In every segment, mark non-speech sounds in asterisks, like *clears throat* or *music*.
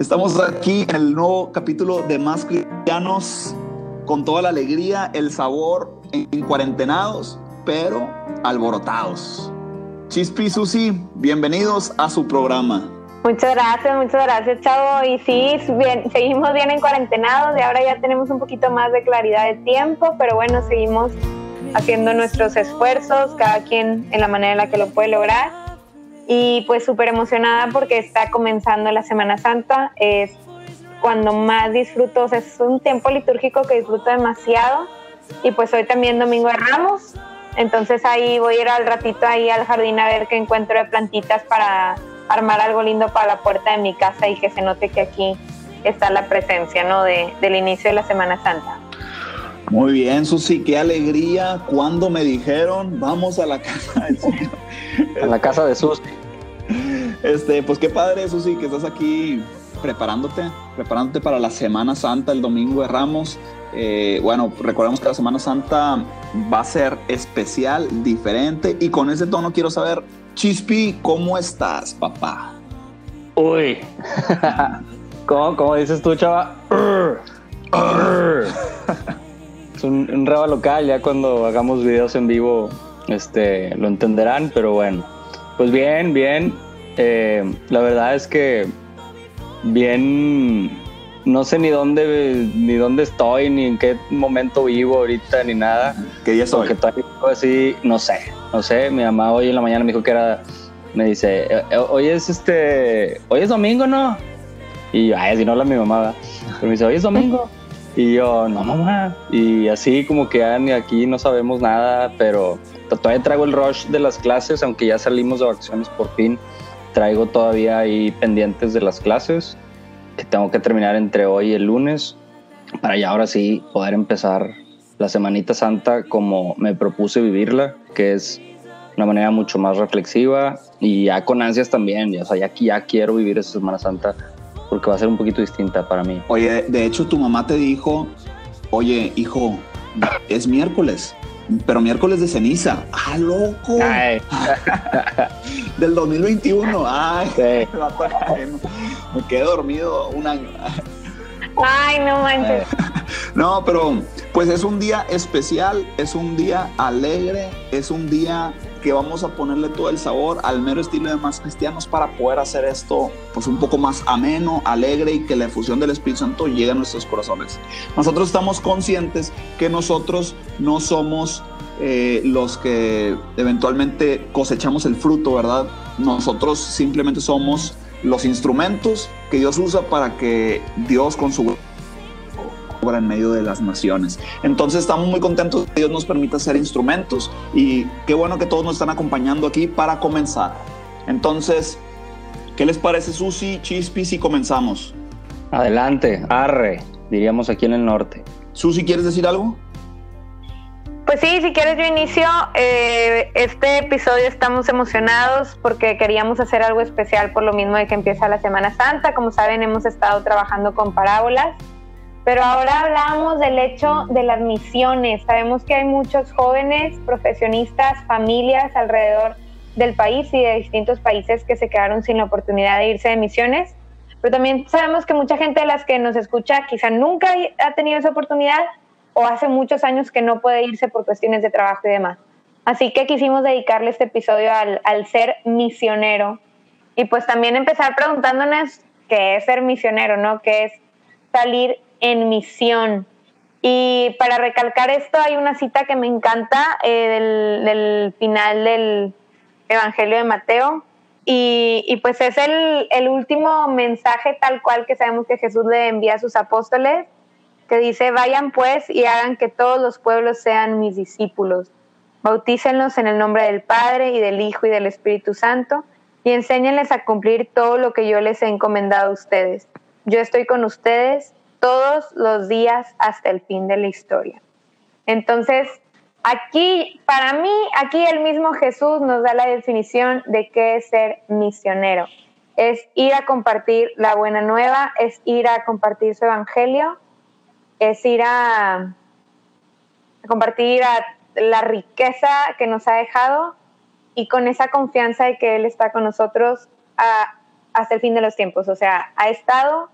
Estamos aquí en el nuevo capítulo de Más Cristianos con toda la alegría, el sabor en cuarentenados, pero alborotados. Chispi y Susi, bienvenidos a su programa. Muchas gracias, muchas gracias, Chavo. Y sí, seguimos bien en cuarentenados y ahora ya tenemos un poquito más de claridad de tiempo, pero bueno, seguimos haciendo nuestros esfuerzos, cada quien en la manera en la que lo puede lograr y pues súper emocionada porque está comenzando la Semana Santa. Es cuando más disfruto, es un tiempo litúrgico que disfruto demasiado y pues hoy también Domingo de Ramos, entonces ahí voy a ir al ratito ahí al jardín a ver qué encuentro de plantitas para armar algo lindo para la puerta de mi casa y que se note que aquí está la presencia, ¿no? De, del inicio de la Semana Santa. Muy bien, Susi, qué alegría cuando me dijeron vamos a la casa del Señor. A la casa de Susi. Este, pues qué padre, Susi, que estás aquí preparándote, preparándote para la Semana Santa, el domingo de Ramos. Eh, bueno, recordemos que la Semana Santa va a ser especial, diferente, y con ese tono quiero saber, Chispi, ¿cómo estás, papá? Uy, *laughs* ¿cómo, cómo dices tú, chava? *laughs* es un, un reba local, ya cuando hagamos videos en vivo este, lo entenderán, pero bueno. Pues bien, bien. Eh, la verdad es que bien, no sé ni dónde, ni dónde estoy, ni en qué momento vivo ahorita, ni nada. ¿Qué día soy? Porque así, no sé, no sé. Mi mamá hoy en la mañana me dijo que era, me dice, eh, eh, hoy es este, hoy es domingo, ¿no? Y yo, ay, si no habla mi mamá, pero me dice, hoy es domingo. Y yo, no mamá. Y así como que ya ni aquí no sabemos nada, pero todavía traigo el rush de las clases, aunque ya salimos de vacaciones por fin. Traigo todavía ahí pendientes de las clases que tengo que terminar entre hoy y el lunes para ya ahora sí poder empezar la Semanita Santa como me propuse vivirla, que es una manera mucho más reflexiva y ya con ansias también. O sea, ya, ya quiero vivir esa Semana Santa porque va a ser un poquito distinta para mí. Oye, de hecho tu mamá te dijo, oye, hijo, es miércoles, pero miércoles de ceniza. ¡Ah, loco! *laughs* Del 2021. ¡Ay! *laughs* Me quedé dormido un año. ¡Ay, no manches! No, pero pues es un día especial, es un día alegre, es un día que vamos a ponerle todo el sabor al mero estilo de más cristianos para poder hacer esto pues un poco más ameno, alegre y que la efusión del Espíritu Santo llegue a nuestros corazones. Nosotros estamos conscientes que nosotros no somos eh, los que eventualmente cosechamos el fruto, ¿verdad? Nosotros simplemente somos los instrumentos que Dios usa para que Dios con su obra en medio de las naciones. Entonces estamos muy contentos que Dios nos permita ser instrumentos y qué bueno que todos nos están acompañando aquí para comenzar. Entonces, ¿qué les parece Susi, Chispi si comenzamos? Adelante, arre, diríamos aquí en el norte. Susi, ¿quieres decir algo? Pues sí, si quieres yo inicio. Eh, este episodio estamos emocionados porque queríamos hacer algo especial por lo mismo de que empieza la Semana Santa. Como saben, hemos estado trabajando con parábolas, pero ahora hablamos del hecho de las misiones. Sabemos que hay muchos jóvenes, profesionistas, familias alrededor del país y de distintos países que se quedaron sin la oportunidad de irse de misiones. Pero también sabemos que mucha gente de las que nos escucha quizá nunca ha tenido esa oportunidad o hace muchos años que no puede irse por cuestiones de trabajo y demás. Así que quisimos dedicarle este episodio al, al ser misionero y pues también empezar preguntándonos qué es ser misionero, ¿no? ¿Qué es salir en misión? Y para recalcar esto, hay una cita que me encanta eh, del, final del Evangelio de Mateo. Y, pues es el, el, último mensaje tal cual que sabemos que Jesús le envía a sus apóstoles, que dice, vayan pues y hagan que todos los pueblos sean mis discípulos. Bautícenlos en el nombre del Padre y del Hijo y del Espíritu Santo y enséñenles a cumplir todo lo que yo les he encomendado a ustedes. Yo estoy con ustedes todos los días hasta el fin de la historia. Entonces, aquí, para mí, aquí el mismo Jesús nos da la definición de qué es ser misionero. Es ir a compartir la buena nueva, es ir a compartir su evangelio, es ir a, compartir la riqueza que nos ha dejado y con esa confianza de que Él está con nosotros hasta el fin de los tiempos. O sea, ha estado,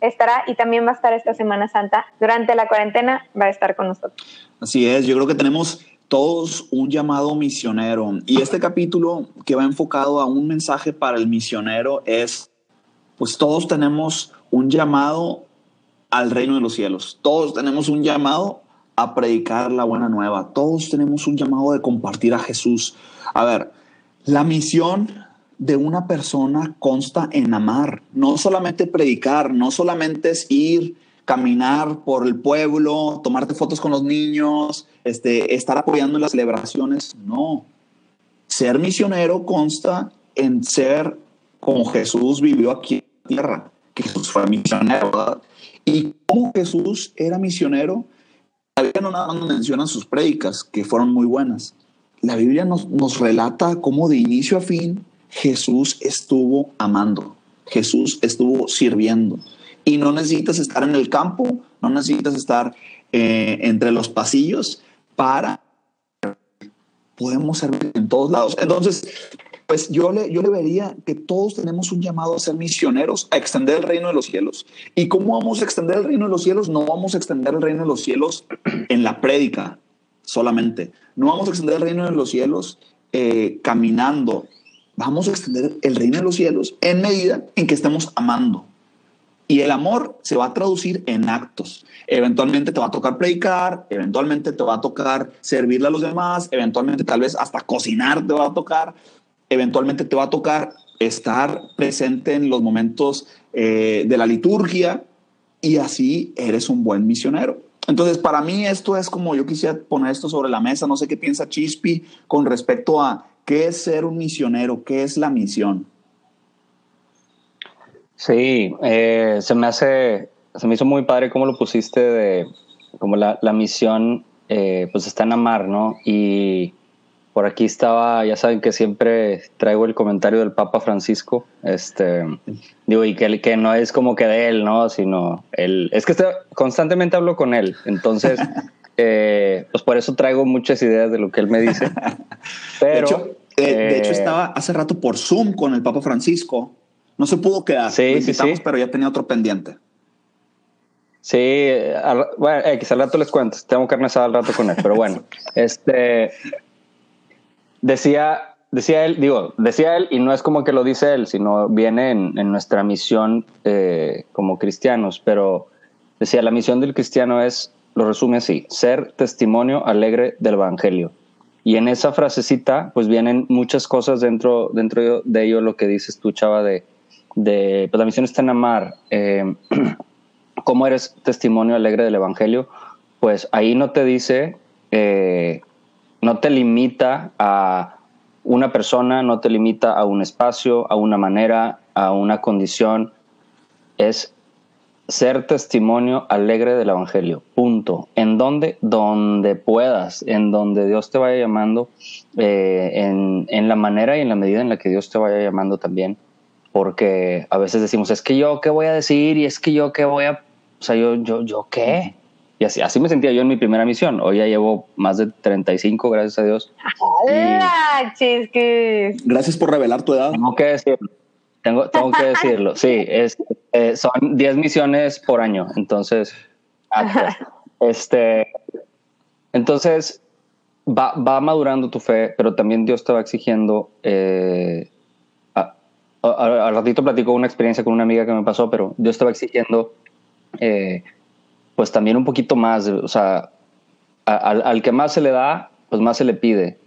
estará y también va a estar esta Semana Santa. Durante la cuarentena va a estar con nosotros. Así es, yo creo que tenemos todos un llamado misionero y este capítulo que va enfocado a un mensaje para el misionero es, pues todos tenemos un llamado al reino de los cielos, todos tenemos un llamado a predicar la buena nueva, todos tenemos un llamado de compartir a Jesús. A ver, la misión de una persona consta en amar, no solamente predicar, no solamente es ir, caminar por el pueblo, tomarte fotos con los niños, este, estar apoyando en las celebraciones, no. Ser misionero consta en ser como Jesús vivió aquí en la tierra, que Jesús fue misionero, ¿verdad? Y como Jesús era misionero, la no nada menciona sus prédicas, que fueron muy buenas, la Biblia nos, nos relata cómo de inicio a fin Jesús estuvo amando, Jesús estuvo sirviendo. Y no necesitas estar en el campo, no necesitas estar eh, entre los pasillos para podemos servir en todos lados. Entonces, pues yo le, yo le vería que todos tenemos un llamado a ser misioneros, a extender el reino de los cielos. ¿Y cómo vamos a extender el reino de los cielos? No vamos a extender el reino de los cielos en la prédica solamente. No vamos a extender el reino de los cielos eh, caminando. Vamos a extender el reino de los cielos en medida en que estemos amando. Y el amor se va a traducir en actos. Eventualmente te va a tocar predicar, eventualmente te va a tocar servirle a los demás, eventualmente tal vez hasta cocinar te va a tocar, eventualmente te va a tocar estar presente en los momentos eh, de la liturgia y así eres un buen misionero. Entonces, para mí esto es como yo quisiera poner esto sobre la mesa. No sé qué piensa Chispi con respecto a qué es ser un misionero, qué es la misión. Sí, eh, se me hace, se me hizo muy padre cómo lo pusiste de, como la, misión, eh, pues está en amar, ¿no? Y por aquí estaba, ya saben que siempre traigo el comentario del Papa Francisco, este, digo, y que, que no es como que de él, ¿no? Sino él, es que constantemente hablo con él, entonces, *laughs* eh, pues por eso traigo muchas ideas de lo que él me dice. *laughs* Pero, de hecho, de hecho, eh, estaba hace rato por Zoom con el Papa Francisco, no se pudo quedar, sí, sí, sí. pero ya tenía otro pendiente. Sí, bueno, X, al rato les cuento, tengo carne asada al rato con él, pero bueno, *laughs* este, Decía, decía él, digo, decía él, y no es como que lo dice él, sino viene en, nuestra misión eh, como cristianos, pero decía, la misión del cristiano es, lo resume así, ser testimonio alegre del Evangelio. Y en esa frasecita, pues vienen muchas cosas dentro, dentro de ello, lo que dices tú, chava, de, de pues la misión está en amar. Eh, *clears throat* ¿Cómo eres testimonio alegre del Evangelio? Pues ahí no te dice eh, no te limita a una persona, no te limita a un espacio, a una manera, a una condición. Es ser testimonio alegre del Evangelio. Punto. ¿En dónde? Donde puedas, en donde Dios te vaya llamando, eh, en, en, la manera y en la medida en la que Dios te vaya llamando también. Porque a veces decimos, es que yo qué voy a decir y es que yo qué voy a... O sea, yo, yo, yo qué. Y así, así me sentía yo en mi primera misión. Hoy ya llevo más de 35, gracias a Dios. ¡Hola, chisquis! Gracias por revelar tu edad. Tengo que decirlo. Tengo, tengo que decirlo. Sí, *laughs* es, eh, son 10 misiones por año. Entonces, este, entonces va, va, madurando tu fe, pero también Dios te va exigiendo. Eh, al ratito platico una experiencia con una amiga que me pasó, pero Dios te va exigiendo. Eh, pues también un poquito más, o sea, al, al, que más se le da, pues más se le pide.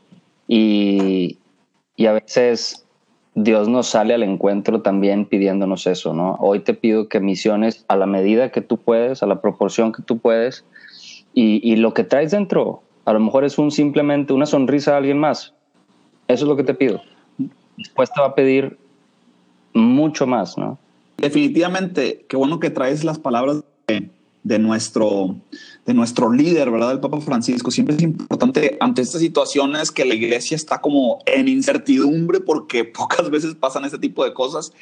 Y, y a veces Dios nos sale al encuentro también pidiéndonos eso, ¿no? Hoy te pido que misiones a la medida que tú puedes, a la proporción que tú puedes, y, y lo que traes dentro, a lo mejor es un simplemente una sonrisa a alguien más. Eso es lo que te pido. Después te va a pedir mucho más, ¿no? Definitivamente, qué bueno que traes las palabras de, de nuestro, de nuestro líder, ¿verdad? El Papa Francisco. Siempre es importante ante estas situaciones que la iglesia está como en incertidumbre porque *laughs* pocas veces pasan este tipo de cosas.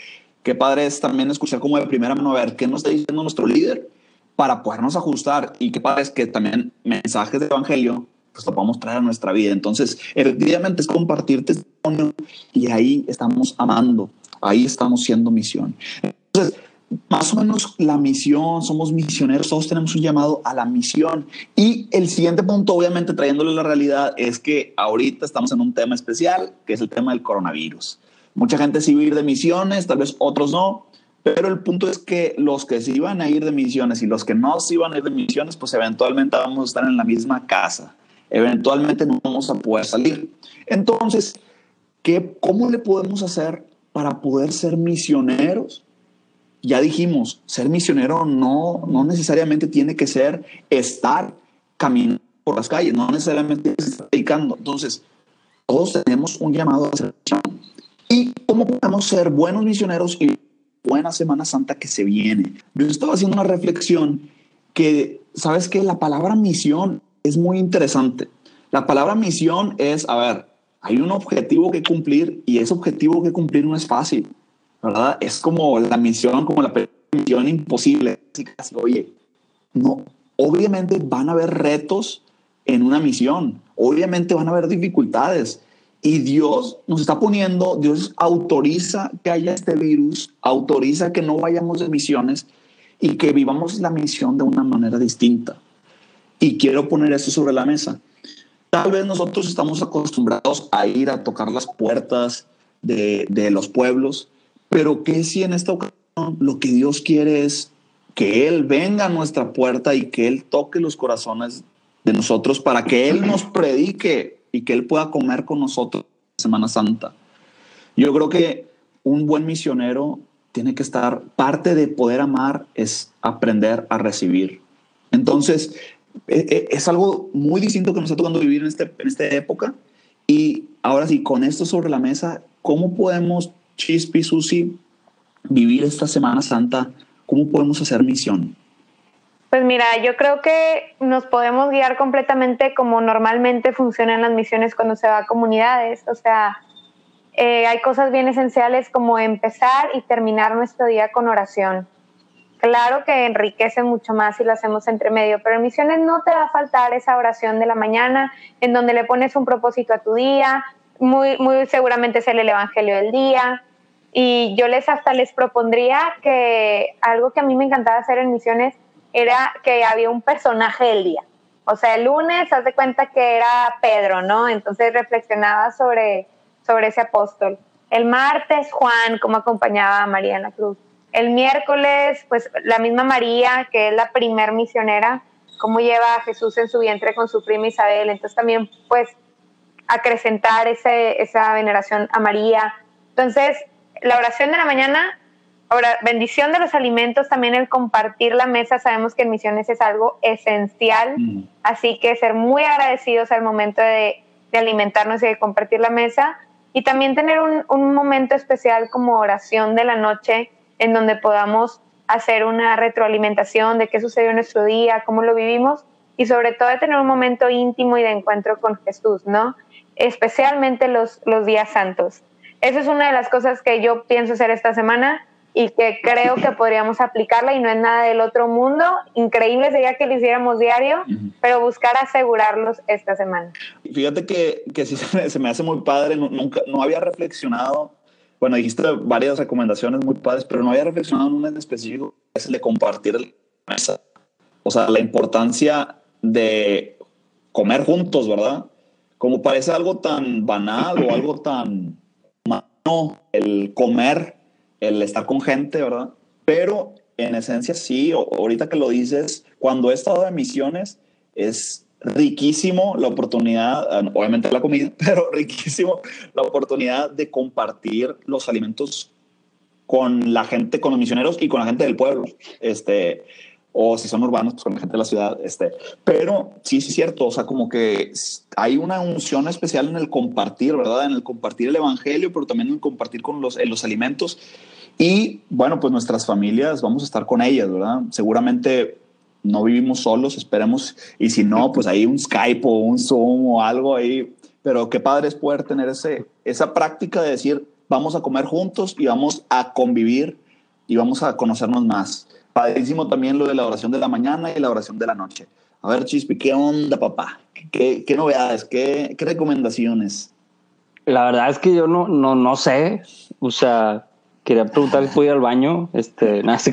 Qué padre es también escuchar como de primera mano a ver qué nos está diciendo nuestro líder para podernos ajustar y qué padre es que también mensajes de evangelio pues lo podamos traer a nuestra vida. Entonces, efectivamente es compartir testimonio y ahí estamos amando, ahí estamos siendo misión. Entonces, más o menos la misión, somos misioneros, todos tenemos un llamado a la misión. Y el siguiente punto, obviamente trayéndole la realidad, es que ahorita estamos en un tema especial, que es el tema del coronavirus. Mucha gente sí va a ir de misiones, tal vez otros no, pero el punto es que los que sí iban a ir de misiones y los que no se iban a ir de misiones, pues eventualmente vamos a estar en la misma casa. Eventualmente no vamos a poder salir. Entonces, ¿qué, ¿cómo le podemos hacer para poder ser misioneros? Ya dijimos, ser misionero no, no necesariamente tiene que ser estar caminando por las calles, no necesariamente estar predicando. Entonces, todos tenemos un llamado a ser. ¿Y cómo podemos ser buenos misioneros y buena Semana Santa que se viene? Yo estaba haciendo una reflexión que, ¿sabes que La palabra misión es muy interesante. La palabra misión es, a ver, hay un objetivo que cumplir y ese objetivo que cumplir no es fácil. ¿Verdad? Es como la misión, como la misión imposible. Casi, oye, no, obviamente van a haber retos en una misión, obviamente van a haber dificultades. Y Dios nos está poniendo, Dios autoriza que haya este virus, autoriza que no vayamos de misiones y que vivamos la misión de una manera distinta. Y quiero poner esto sobre la mesa. Tal vez nosotros estamos acostumbrados a ir a tocar las puertas de, de los pueblos, pero que si en esta ocasión lo que Dios quiere es que Él venga a nuestra puerta y que Él toque los corazones de nosotros para que Él nos predique y que Él pueda comer con nosotros Semana Santa. Yo creo que un buen misionero tiene que estar, parte de poder amar es aprender a recibir. Entonces, e, e, es algo muy distinto que nos está tocando vivir en, este, en esta época. Y ahora sí, con esto sobre la mesa, ¿cómo podemos Chispi, Susi, vivir esta Semana Santa? ¿Cómo podemos hacer misión? Pues mira, yo creo que nos podemos guiar completamente como normalmente funcionan las misiones cuando se va a comunidades. O sea, eh, hay cosas bien esenciales como empezar y terminar nuestro día con oración. Claro que enriquece mucho más si lo hacemos entre medio, pero en misiones no te va a faltar esa oración de la mañana en donde le pones un propósito a tu día, muy, muy seguramente es el Evangelio del día. Y yo les hasta les propondría que algo que a mí me encantaba hacer en misiones era que había un personaje del día. O sea, el lunes, haz de cuenta que era Pedro, ¿no? Entonces reflexionaba sobre, sobre ese apóstol. El martes, Juan, cómo acompañaba a María en la cruz. El miércoles, pues la misma María, que es la primer misionera, cómo lleva a Jesús en su vientre con su prima Isabel. Entonces también, pues, acrecentar ese, esa veneración a María. Entonces, la oración de la mañana, ahora, bendición de los alimentos, también el compartir la mesa, sabemos que en misiones es algo esencial, mm. así que ser muy agradecidos al momento de, de, alimentarnos y de compartir la mesa, y también tener un, un momento especial como oración de la noche, en donde podamos hacer una retroalimentación de qué sucedió en nuestro día, cómo lo vivimos, y sobre todo de tener un momento íntimo y de encuentro con Jesús, ¿no? especialmente los, los días santos. Esa es una de las cosas que yo pienso hacer esta semana y que creo que podríamos aplicarla y no es nada del otro mundo. Increíble sería que lo hiciéramos diario, pero buscar asegurarlos esta semana. Fíjate que, que sí *laughs* se me, hace muy padre, nunca, no había reflexionado, bueno, dijiste varias recomendaciones muy padres, pero no había reflexionado en una en específico, es el de compartir la mesa. O sea, la importancia de comer juntos, ¿verdad? como parece algo tan banal o algo tan el comer, el estar con gente, ¿verdad? Pero en esencia sí, ahorita que lo dices, cuando he estado de misiones es riquísimo la oportunidad, ah, obviamente la comida, *laughs* pero riquísimo la oportunidad de compartir los alimentos con la gente, con los misioneros y con la gente del pueblo. Este, o si son urbanos, pues con la gente de la ciudad. Este, pero sí, sí es cierto, o sea, como que hay una unción especial en el compartir, ¿verdad? En el compartir el evangelio, pero también en compartir con los, los alimentos. Y bueno, pues nuestras familias, vamos a estar con ellas, ¿verdad? Seguramente no vivimos solos, esperemos, y si no, pues ahí un Skype o un Zoom o algo ahí, pero qué padre es poder tener ese, esa práctica de decir, vamos a comer juntos y vamos a convivir y vamos a conocernos más. Padrísimo también lo de la oración de la mañana y la oración de la noche. A ver, Chispi, ¿qué onda, papá? ¿Qué, qué novedades? ¿Qué, ¿Qué, recomendaciones? La verdad es que yo no, no, no sé. O sea, quería preguntar si puedo ir al baño. Este, nada, se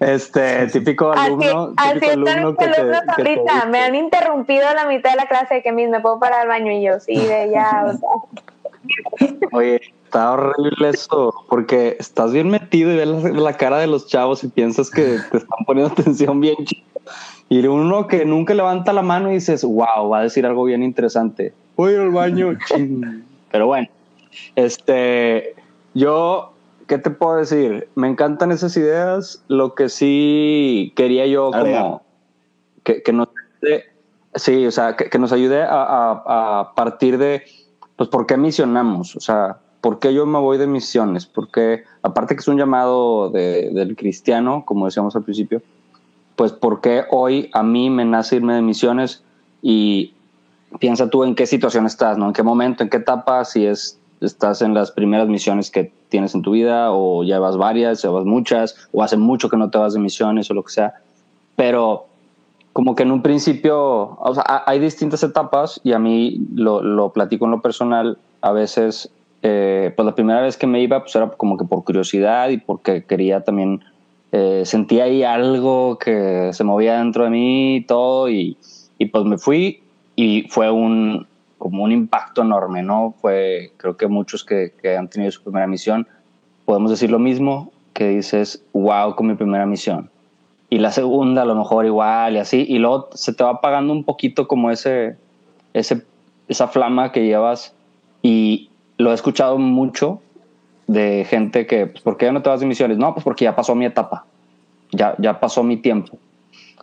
Este, típico alumno. Así, típico así alumno que ahorita. me han interrumpido a la mitad de la clase de que me puedo parar al baño y yo, sí, de ya, o sea. Oye, está horrible eso, porque estás bien metido y ves la, cara de los chavos y piensas que te están poniendo atención bien chido. Y uno que nunca levanta la mano y dices, wow, va a decir algo bien interesante. Voy al baño. *laughs* Pero bueno, este, yo, ¿qué te puedo decir? Me encantan esas ideas. Lo que sí quería yo como que, que, nos sí, o sea, que, nos ayude a, a, a partir de, pues, ¿por qué misionamos? O sea, ¿por qué yo me voy de misiones? Porque aparte que es un llamado del cristiano, como decíamos al principio, pues ¿por qué hoy a mí me nace irme de misiones? Y piensa tú en qué situación estás, ¿no? En qué momento, en qué etapa, si es estás en las primeras misiones que tienes en tu vida o llevas varias, llevas muchas o hace mucho que no te vas de misiones o lo que sea. Pero como que en un principio, hay distintas etapas y a mí lo, lo platico en lo personal, a veces eh, pues la primera vez que me iba, pues era como que por curiosidad y porque quería también, eh, sentía ahí algo que se movía dentro de mí y todo, y, y, pues me fui y fue un, como un impacto enorme, ¿no? Fue, creo que muchos que, que han tenido su primera misión, podemos decir lo mismo, que dices, wow, con mi primera misión. Y la segunda a lo mejor igual y así, y luego se te va apagando un poquito como ese, ese, esa flama que llevas y, lo he escuchado mucho de gente que, pues, ¿por qué no te vas de misiones? No, pues porque ya pasó mi etapa, ya, ya pasó mi tiempo,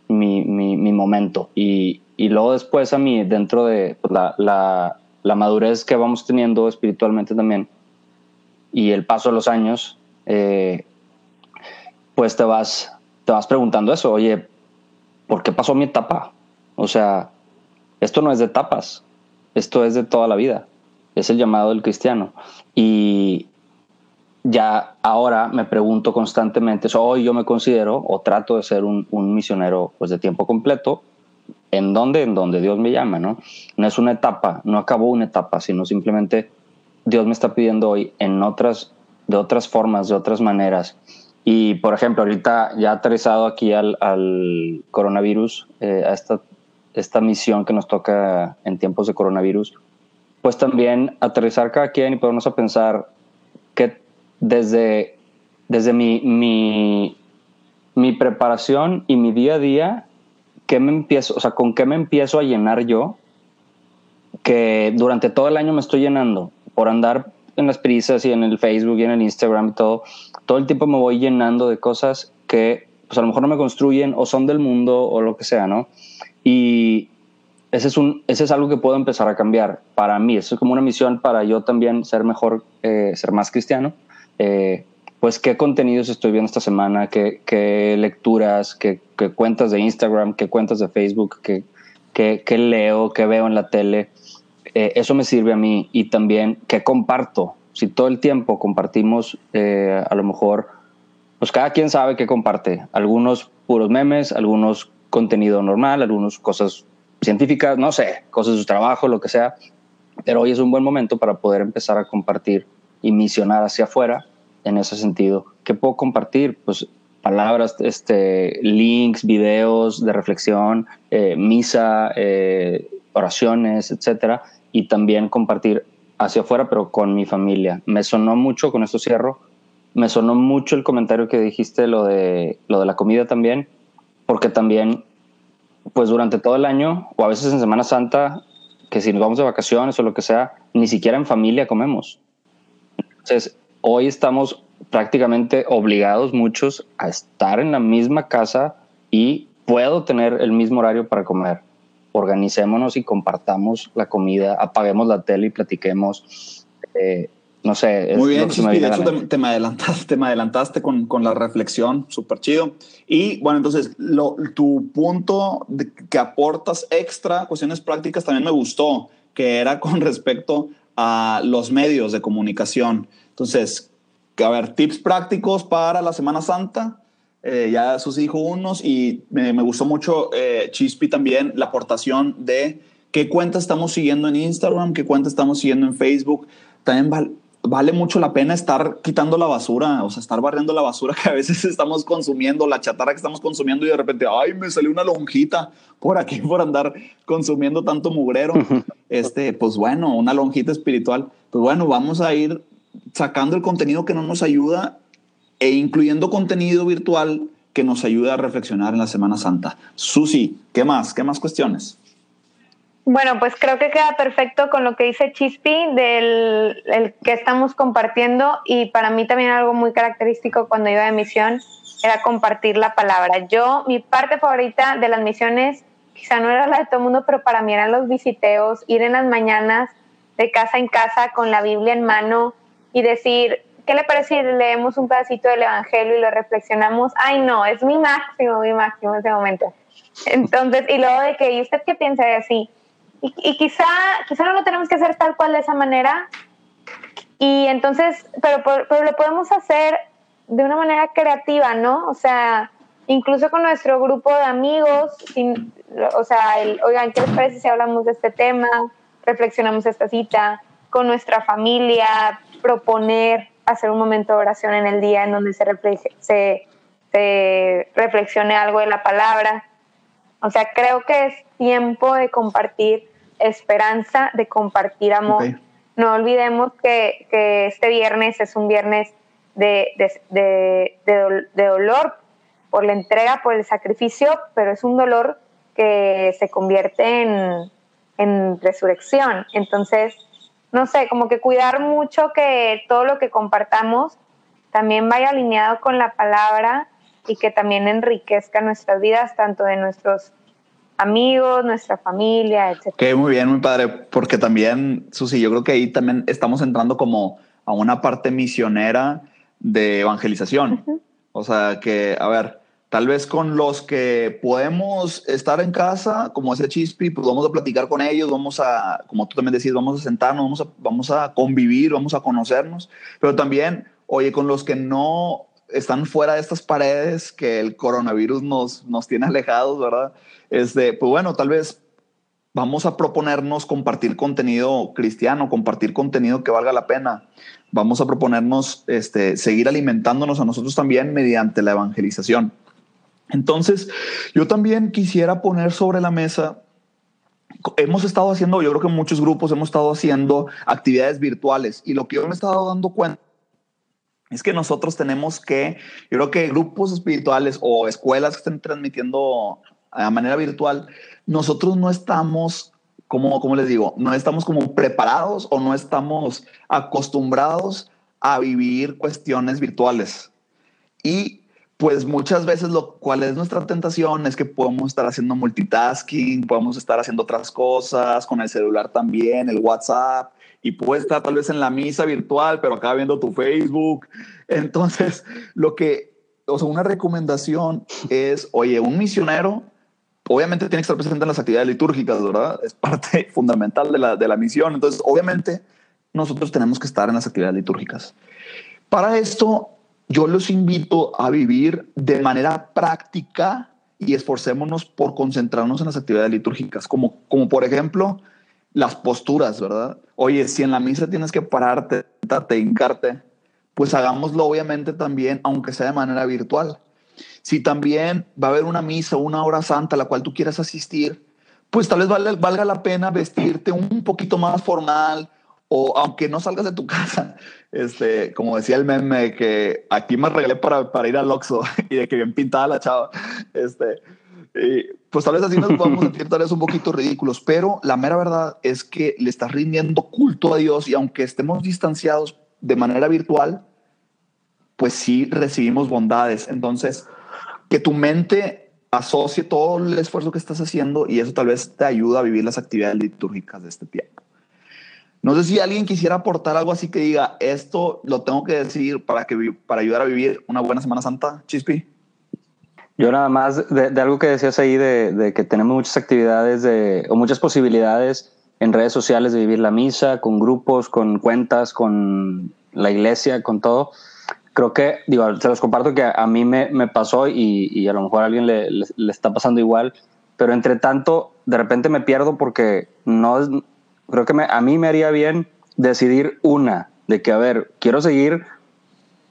mi, mi, momento. Y, y, luego después a mí, dentro de pues, la, la, la, madurez que vamos teniendo espiritualmente también y el paso de los años, eh, pues te vas, te vas preguntando eso, oye, ¿por qué pasó mi etapa? O sea, esto no es de etapas, esto es de toda la vida es el llamado del cristiano. Y ya ahora me pregunto constantemente, hoy yo me considero o trato de ser un, misionero pues de tiempo completo, ¿en dónde? En donde Dios me llama, ¿no? No es una etapa, no acabó una etapa, sino simplemente Dios me está pidiendo hoy en otras, de otras formas, de otras maneras. Y, por ejemplo, ahorita ya aterrizado aquí al, coronavirus, eh, a esta, esta misión que nos toca en tiempos de coronavirus, pues también aterrizar cada quien y ponernos a pensar que desde, desde mi, mi, mi preparación y mi día a día, ¿qué me empiezo, o sea, con qué me empiezo a llenar yo? Que durante todo el año me estoy llenando por andar en las prisas y en el Facebook y en el Instagram y todo, todo el tiempo me voy llenando de cosas que pues a lo mejor no me construyen o son del mundo o lo que sea, ¿no? Y, ese es, un, ese es algo que puedo empezar a cambiar para mí. Eso es como una misión para yo también ser mejor, eh, ser más cristiano. Eh, pues qué contenidos estoy viendo esta semana, qué, qué lecturas, qué, qué, cuentas de Instagram, qué cuentas de Facebook, qué, qué, qué leo, qué veo en la tele. Eh, eso me sirve a mí y también qué comparto. Si todo el tiempo compartimos, a lo mejor, pues cada quien sabe qué comparte. Algunos puros memes, algunos contenido normal, algunos cosas científicas, no sé, cosas de su trabajo, lo que sea, pero hoy es un buen momento para poder empezar a compartir y misionar hacia afuera en ese sentido. ¿Qué puedo compartir? Pues palabras, este, links, videos de reflexión, eh, misa, eh, oraciones, etcétera, y también compartir hacia afuera, pero con mi familia. Me sonó mucho, con esto cierro, me sonó mucho el comentario que dijiste, lo de, lo de la comida también, porque también, pues durante todo el año, o a veces en Semana Santa, que si nos vamos de vacaciones o lo que sea, ni siquiera en familia comemos. Entonces, hoy estamos prácticamente obligados muchos a estar en la misma casa y puedo tener el mismo horario para comer. Organicémonos y compartamos la comida, apaguemos la tele y platiquemos. Eh, no sé. Muy bien, Chispi, de hecho te, me adelantaste, te me adelantaste con, con la reflexión, súper chido. Y bueno, entonces, lo, tu punto de que aportas extra, cuestiones prácticas, también me gustó, que era *laughs* con respecto a los medios de comunicación. Entonces, a ver, tips prácticos para la Semana Santa. Eh, ya sus hijos unos y me, me gustó mucho eh, Chispi también la aportación de qué cuenta estamos siguiendo en Instagram, qué cuenta estamos siguiendo en Facebook. También vale mucho la pena estar quitando la basura, o sea, estar barriendo la basura *laughs* que a veces estamos consumiendo, la chatarra que estamos consumiendo y de repente, ay, me salió una lonjita por aquí por andar consumiendo tanto mugrero. Este, pues bueno, una lonjita espiritual. Pues bueno, vamos a ir sacando el contenido que no nos ayuda e incluyendo contenido virtual que nos ayuda a reflexionar en la Semana Santa. Susi, ¿qué más? ¿Qué más cuestiones? Bueno, pues creo que queda perfecto con lo que dice Chispi del el que estamos compartiendo y para mí también algo muy característico cuando iba de misión era compartir la palabra. Yo, mi parte favorita de las misiones, quizá no era la de todo el mundo, pero para mí eran los visiteos, ir en las mañanas de casa en casa con la Biblia en mano y decir, ¿qué le parece si leemos un pedacito del Evangelio y lo reflexionamos? Ay, no, es mi máximo, mi máximo ese momento. Entonces, y luego de que, ¿y usted qué piensa de así? Y, quizá, quizá no lo tenemos que hacer tal cual de esa manera. Y entonces, pero, pero lo podemos hacer de una manera creativa, ¿no? O sea, incluso con nuestro grupo de amigos, sin, o sea, el, oigan, ¿qué les parece si hablamos de este tema? Reflexionamos esta cita con nuestra familia, proponer hacer un momento de oración en el día en donde se, se, se reflexione algo de la palabra. O sea, creo que es tiempo de compartir esperanza, de compartir amor. No olvidemos que, este viernes es un viernes de, dolor por la entrega, por el sacrificio, pero es un dolor que se convierte en, en resurrección. Entonces, no sé, como que cuidar mucho que todo lo que compartamos también vaya alineado con la palabra y que también enriquezca nuestras vidas, tanto de nuestros amigos, nuestra familia, etc. Ok, muy bien, muy padre, porque también, Susi, yo creo que ahí también estamos entrando como a una parte misionera de evangelización. O sea, que, a ver, tal vez con los que podemos estar en casa, como ese chispi, pues vamos a platicar con ellos, vamos a, como tú también decís, vamos a sentarnos, vamos a, vamos a convivir, vamos a conocernos, pero también, oye, con los que no están fuera de estas paredes que el coronavirus nos, nos tiene alejados, ¿verdad? Este, pues bueno, tal vez vamos a proponernos compartir contenido cristiano, compartir contenido que valga la pena. Vamos a proponernos este, seguir alimentándonos a nosotros también mediante la evangelización. Entonces, yo también quisiera poner sobre la mesa, hemos estado haciendo, yo creo que muchos grupos hemos estado haciendo actividades virtuales y lo que yo me he estado dando cuenta es que nosotros tenemos que, yo creo que grupos espirituales o escuelas que estén transmitiendo a manera virtual, nosotros no estamos, como, como les digo, no estamos como preparados o no estamos acostumbrados a vivir cuestiones virtuales. Y pues muchas veces lo cual es nuestra tentación es que podemos estar haciendo multitasking, podemos estar haciendo otras cosas con el celular también, el WhatsApp, y puedes estar tal vez en la misa virtual, pero acá viendo tu Facebook. Entonces, lo que, o sea, una recomendación es, oye, un misionero obviamente tiene que estar presente en las actividades litúrgicas, ¿verdad? Es parte *laughs* fundamental de la, de la misión. Entonces, obviamente, nosotros tenemos que estar en las actividades litúrgicas. Para esto, yo los invito a vivir de manera práctica y esforcémonos por concentrarnos en las actividades litúrgicas, como, como por ejemplo las posturas, ¿verdad? Oye, si en la misa tienes que pararte, sentarte, hincarte, pues hagámoslo obviamente también, aunque sea de manera virtual. Si también va a haber una misa, una hora santa a la cual tú quieras asistir, pues tal vez valga, valga la pena vestirte un poquito más formal, o aunque no salgas de tu casa, este, como decía el meme, que aquí me arreglé para, para ir al Oxxo *laughs* y de que bien pintada la chava, este, pues tal vez así nos podemos *laughs* sentir tal vez un poquito ridículos, pero la mera verdad es que le estás rindiendo culto a Dios y aunque estemos distanciados de manera virtual, pues sí recibimos bondades. Entonces, que tu mente asocie todo el esfuerzo que estás haciendo y eso tal vez te ayuda a vivir las actividades litúrgicas de este tiempo. No sé si alguien quisiera aportar algo así que diga, esto lo tengo que decir para, que, para ayudar a vivir una buena Semana Santa, Chispi. Yo nada más de, algo que decías ahí de, que tenemos muchas actividades de, o muchas posibilidades en redes sociales de vivir la misa, con grupos, con cuentas, con la iglesia, con todo. Creo que, digo, se los comparto que a, mí me, me pasó y, y, a lo mejor a alguien le, le, está pasando igual, pero entre tanto, de repente me pierdo porque no, creo que a mí me haría bien decidir una, de que, a ver, quiero seguir,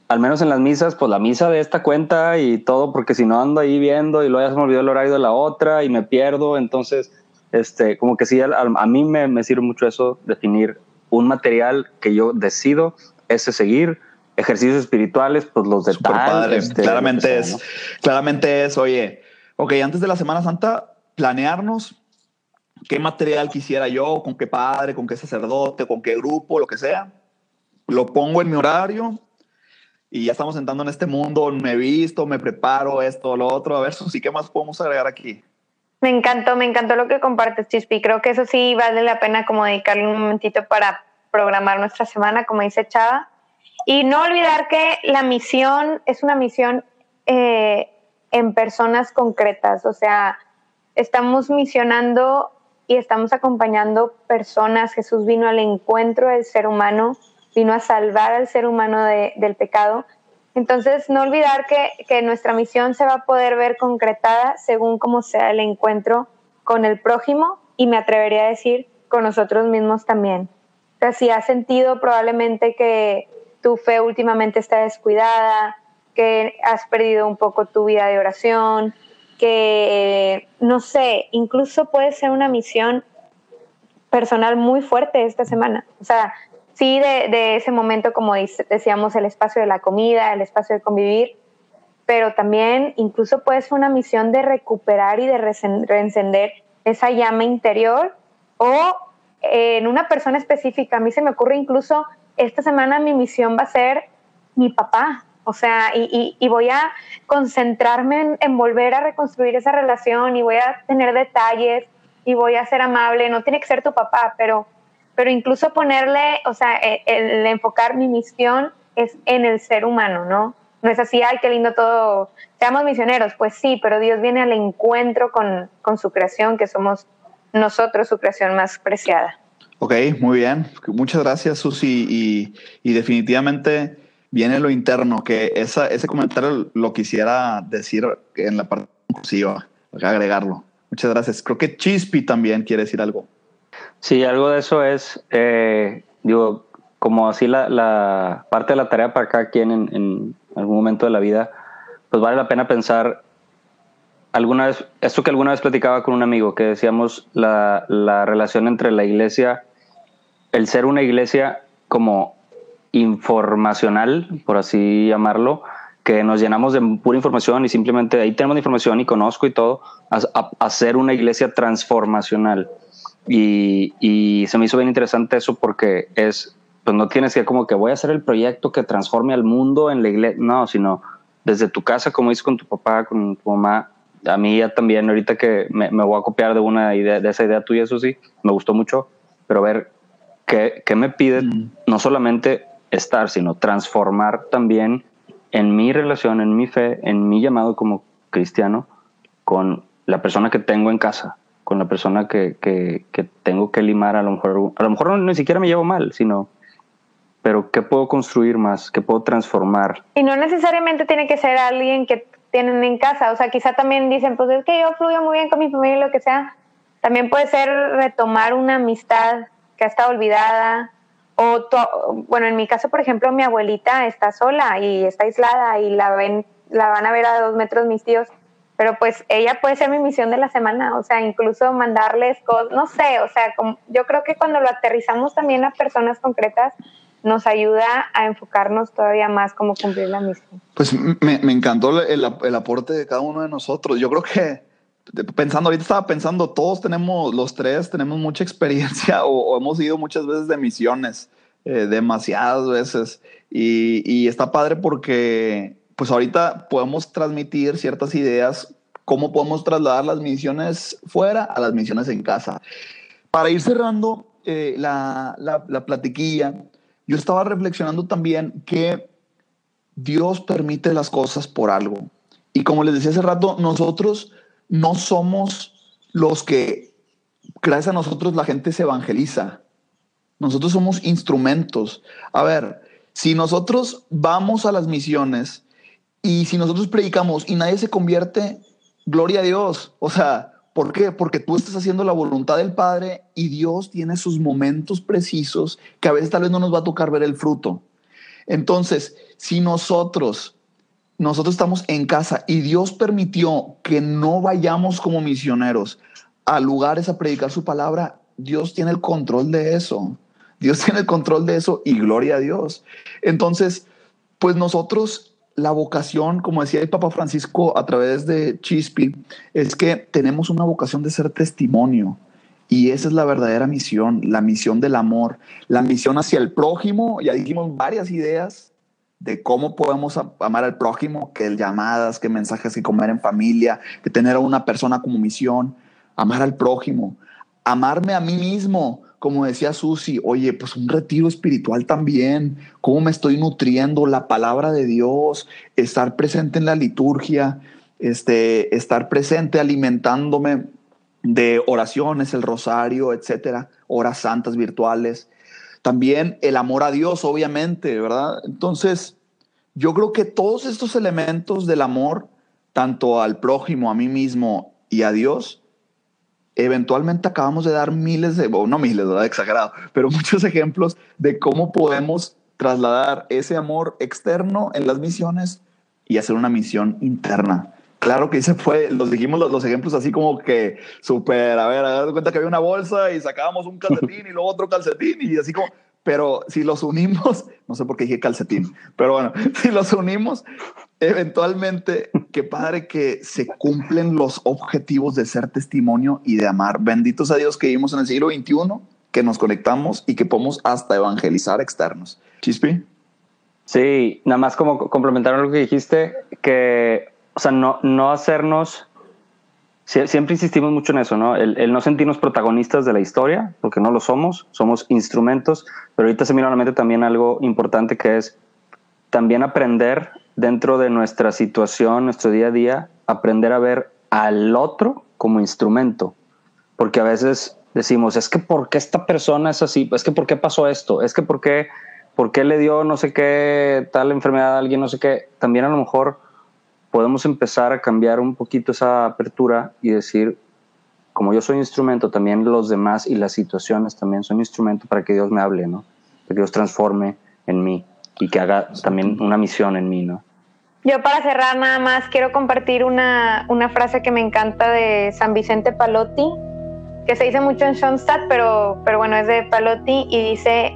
al menos en las misas, pues la misa de esta cuenta y todo, porque si no ando ahí viendo y luego ya se me olvidó el horario de la otra y me pierdo, entonces, este, como que sí, a, a mí me, me, sirve mucho eso, definir un material que yo decido, ese seguir, ejercicios espirituales, pues los de tal, este, claramente es, claramente es, oye, ok, antes de la Semana Santa, planearnos qué material quisiera yo, con qué padre, con qué sacerdote, con qué grupo, lo que sea. Lo pongo en mi horario y ya estamos entrando en este mundo, me visto, me preparo esto, lo otro. A ver, *laughs* Susi, ¿qué más podemos agregar aquí? Me encantó, me encantó lo que compartes, Chispi. Creo que eso sí vale la pena como dedicarle un momentito para programar nuestra semana, como dice Chava. Y no olvidar que la misión es una misión eh, en personas concretas, o sea, estamos misionando y estamos acompañando personas. Jesús vino al encuentro del ser humano, vino a salvar al ser humano del pecado. Entonces, no olvidar que, que, nuestra misión se va a poder ver concretada según cómo sea el encuentro con el prójimo y me atrevería a decir con nosotros mismos también. O sea, si has sentido probablemente que tu fe últimamente está descuidada, que has perdido un poco tu vida de oración, que, no sé, incluso puede ser una misión personal muy fuerte esta semana. O sea, sí de, ese momento, como decíamos, el espacio de la comida, el espacio de convivir, pero también incluso puede ser una misión de recuperar y de reencender esa llama interior o en una persona específica. A mí se me ocurre incluso, esta semana mi misión va a ser mi papá, o sea, y, y, voy a concentrarme en, volver a reconstruir esa relación y voy a tener detalles y voy a ser amable. No tiene que ser tu papá, pero, pero incluso ponerle, o sea, e, el, enfocar mi misión es en el ser humano, ¿no? No es así, ay, qué lindo todo, seamos misioneros. Pues sí, pero Dios viene al encuentro con, con su creación, que somos nosotros su creación más preciada. Ok, muy bien. Muchas gracias, Susi. Y, y definitivamente viene lo interno, que esa, ese comentario lo quisiera decir en la parte inclusiva, agregarlo. Muchas gracias. Creo que Chispi también quiere decir algo. Sí, algo de eso es, eh, digo, como así la, la, parte de la tarea para cada quien en, en, algún momento de la vida, pues vale la pena pensar alguna vez, esto que alguna vez platicaba con un amigo, que decíamos la, la relación entre la iglesia, el ser una iglesia como informacional, por así llamarlo, que nos llenamos de pura información y simplemente ahí tenemos información y conozco y todo, a, hacer una iglesia transformacional. Y, y, se me hizo bien interesante eso porque es, pues no tienes que como que voy a hacer el proyecto que transforme al mundo en la iglesia, no, sino desde tu casa, como dices con tu papá, con tu mamá, a mí ya también, ahorita que me, me voy a copiar de una idea, de esa idea tuya, eso sí, me gustó mucho, pero ver qué, qué me pide, mm. no solamente estar, sino transformar también en mi relación, en mi fe, en mi llamado como cristiano con la persona que tengo en casa, con la persona que, que, tengo que limar, a lo mejor, a lo mejor no, ni siquiera me llevo mal, sino, pero ¿qué puedo construir más? ¿Qué puedo transformar? Y no necesariamente tiene que ser alguien que tienen en casa, o sea, quizá también dicen, pues es que yo fluyo muy bien con mi familia y lo que sea, también puede ser retomar una amistad que ha estado olvidada, o, bueno, en mi caso, por ejemplo, mi abuelita está sola y está aislada y la ven, la van a ver a dos metros mis tíos. pero pues ella puede ser mi misión de la semana, o sea, incluso mandarles cosas, no sé, o sea, como, yo creo que cuando lo aterrizamos también a personas concretas, nos ayuda a enfocarnos todavía más cómo cumplir la misión. Pues me, me encantó el, el, aporte de cada uno de nosotros. Yo creo que pensando, ahorita estaba pensando, todos tenemos, los tres tenemos mucha *laughs* experiencia o, hemos ido muchas veces de misiones, eh, demasiadas veces. Y, está padre porque pues ahorita podemos transmitir ciertas ideas, cómo podemos trasladar las misiones fuera a las misiones en casa. Para ir cerrando eh, la, la, la platiquilla, yo estaba reflexionando también que Dios permite las cosas por algo. Y como les decía hace rato, nosotros no somos los que, gracias a nosotros, la gente se evangeliza. Nosotros somos instrumentos. A ver, si nosotros vamos a las misiones y si nosotros predicamos y nadie se convierte, gloria a Dios. O sea, ¿por qué? Porque tú estás haciendo la voluntad del Padre y Dios tiene sus momentos precisos que a veces tal vez no nos va a tocar ver el fruto. Entonces, si nosotros nosotros estamos en casa y Dios permitió que no vayamos como misioneros a lugares a predicar su palabra, Dios tiene el control de eso. Dios tiene el control de eso y gloria a Dios. Entonces, pues nosotros, la vocación, como decía el Papa Francisco a través de Chispi, es que tenemos una vocación de ser testimonio. Y esa es la verdadera misión, la misión del amor, la misión hacia el prójimo. Ya dijimos varias ideas de cómo podemos amar al prójimo, que llamadas, que mensajes, que comer en familia, que tener a una persona como misión, amar al prójimo, amarme a mí mismo, como decía Susi, oye, pues un retiro espiritual también, cómo me estoy nutriendo, la palabra de Dios, estar presente en la liturgia, este, estar presente alimentándome de oraciones, el rosario, etcétera, horas santas virtuales, también el amor a Dios, obviamente, ¿verdad? Entonces, yo creo que todos estos elementos del amor, tanto al prójimo, a mí mismo y a Dios, eventualmente acabamos de dar miles de, no miles, ¿verdad? Exagerado, pero *laughs* muchos ejemplos de cómo podemos trasladar ese amor externo en las misiones y hacer una misión interna. Claro que se fue, los dijimos los, ejemplos así como que súper, a ver, a cuenta que había una bolsa y sacábamos un calcetín y luego otro calcetín y así como, pero si los unimos, *laughs* no sé por qué dije calcetín, pero bueno, *laughs* si los unimos, eventualmente, qué padre que se cumplen los objetivos de ser testimonio y de amar. Benditos a Dios que vivimos en el siglo XXI, que nos conectamos y que podemos hasta evangelizar externos. Chispi. Sí, nada más como complementar lo que dijiste, que o sea, no, no hacernos, siempre insistimos mucho en eso, ¿no? El, no sentirnos protagonistas de la historia, porque no lo somos, somos instrumentos, pero ahorita se mira también algo importante que es también aprender dentro de nuestra situación, nuestro día a día, aprender a ver al otro como instrumento, porque a veces decimos, es que ¿por qué esta persona es así? Es que ¿por qué pasó esto? Es que ¿por qué, ¿por qué le dio no sé qué tal enfermedad a alguien? No sé qué. También a lo mejor podemos empezar a cambiar un poquito esa apertura y decir, como yo soy instrumento, también los demás y las situaciones también son instrumento para que Dios me hable, ¿no? Que Dios transforme en mí y que haga también una misión en mí, ¿no? Yo para cerrar nada más quiero compartir una, una frase que me encanta de San Vicente Palotti, que se dice mucho en Schoenstatt, pero, pero bueno, es de Palotti y dice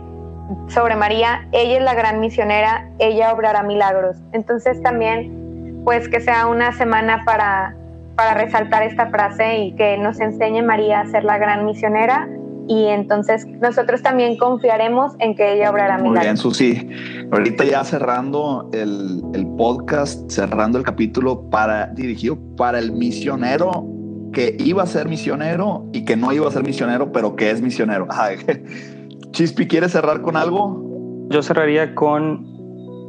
sobre María, ella es la gran misionera, ella obrará milagros. Entonces también pues que sea una semana para, para resaltar esta frase y que nos enseñe María a ser la gran misionera y entonces nosotros también confiaremos en que ella obrará milagros. Muy bien, Susi. Ahorita ya cerrando el, el, podcast, cerrando el capítulo para dirigido para el misionero que iba a ser misionero y que no iba a ser misionero, pero que es misionero. *laughs* Chispi, ¿quieres cerrar con algo? Yo cerraría con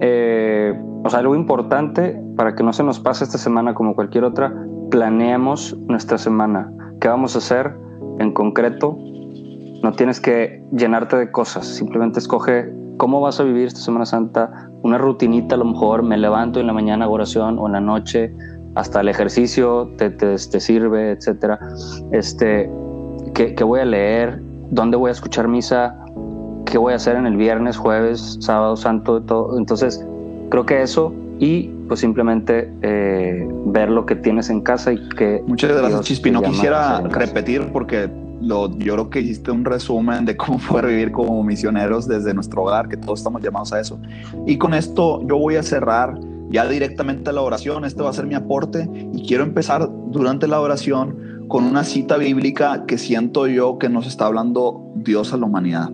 eh, o sea, algo importante para que no se nos pase esta semana como cualquier otra, planeemos nuestra semana. ¿Qué vamos a hacer en concreto? No tienes que llenarte de cosas, simplemente escoge cómo vas a vivir esta Semana Santa, una rutinita a lo mejor, me levanto en la mañana oración o en la noche, hasta el ejercicio te, te, sirve, etcétera. Este, ¿qué, ¿qué, voy a leer? ¿Dónde voy a escuchar misa? ¿Qué voy a hacer en el viernes, jueves, sábado santo? Todo? Entonces, creo que eso y pues simplemente eh, ver lo que tienes en casa y que... Muchas gracias, Chispi. No quisiera repetir porque lo, yo creo que hiciste un resumen de cómo *laughs* fue vivir como misioneros desde nuestro hogar, que todos estamos llamados a eso. Y con esto yo voy a cerrar ya directamente la oración. Este va a ser mi aporte y quiero empezar durante la oración con una cita bíblica que siento yo que nos está hablando Dios a la humanidad.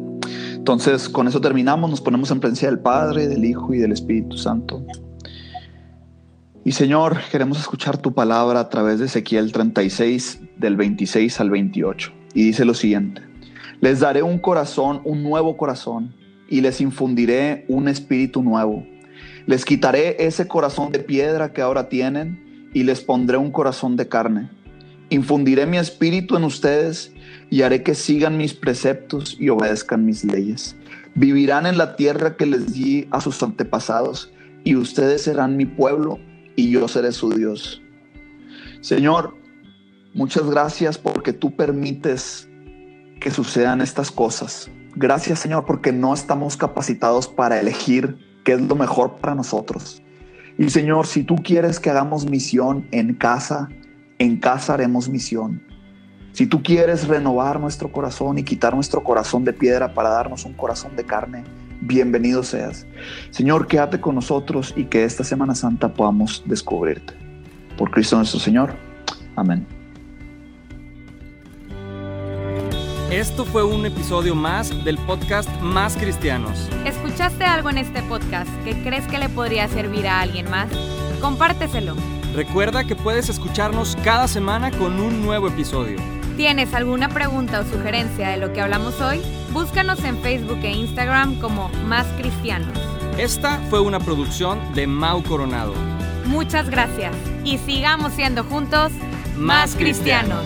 Entonces, con eso terminamos, nos ponemos en presencia del Padre, del Hijo y del Espíritu Santo. Y Señor, queremos escuchar tu palabra a través de Ezequiel 36, del 26 al 28. Y dice lo siguiente, les daré un corazón, un nuevo corazón, y les infundiré un espíritu nuevo. Les quitaré ese corazón de piedra que ahora tienen y les pondré un corazón de carne. Infundiré mi espíritu en ustedes y haré que sigan mis preceptos y obedezcan mis leyes. Vivirán en la tierra que les di a sus antepasados y ustedes serán mi pueblo y yo seré su Dios. Señor, muchas gracias porque tú permites que sucedan estas cosas. Gracias Señor porque no estamos capacitados para elegir qué es lo mejor para nosotros. Y Señor, si tú quieres que hagamos misión en casa, en casa haremos misión. Si tú quieres renovar nuestro corazón y quitar nuestro corazón de piedra para darnos un corazón de carne, bienvenido seas. Señor, quédate con nosotros y que esta Semana Santa podamos descubrirte. Por Cristo nuestro Señor. Amén. Esto fue un episodio más del podcast Más Cristianos. ¿Escuchaste algo en este podcast que crees que le podría servir a alguien más? Compárteselo. Recuerda que puedes escucharnos cada semana con un nuevo episodio. ¿Tienes alguna pregunta o sugerencia de lo que hablamos hoy? Búscanos en Facebook e Instagram como Más Cristianos. Esta fue una producción de Mau Coronado. Muchas gracias y sigamos siendo juntos más cristianos.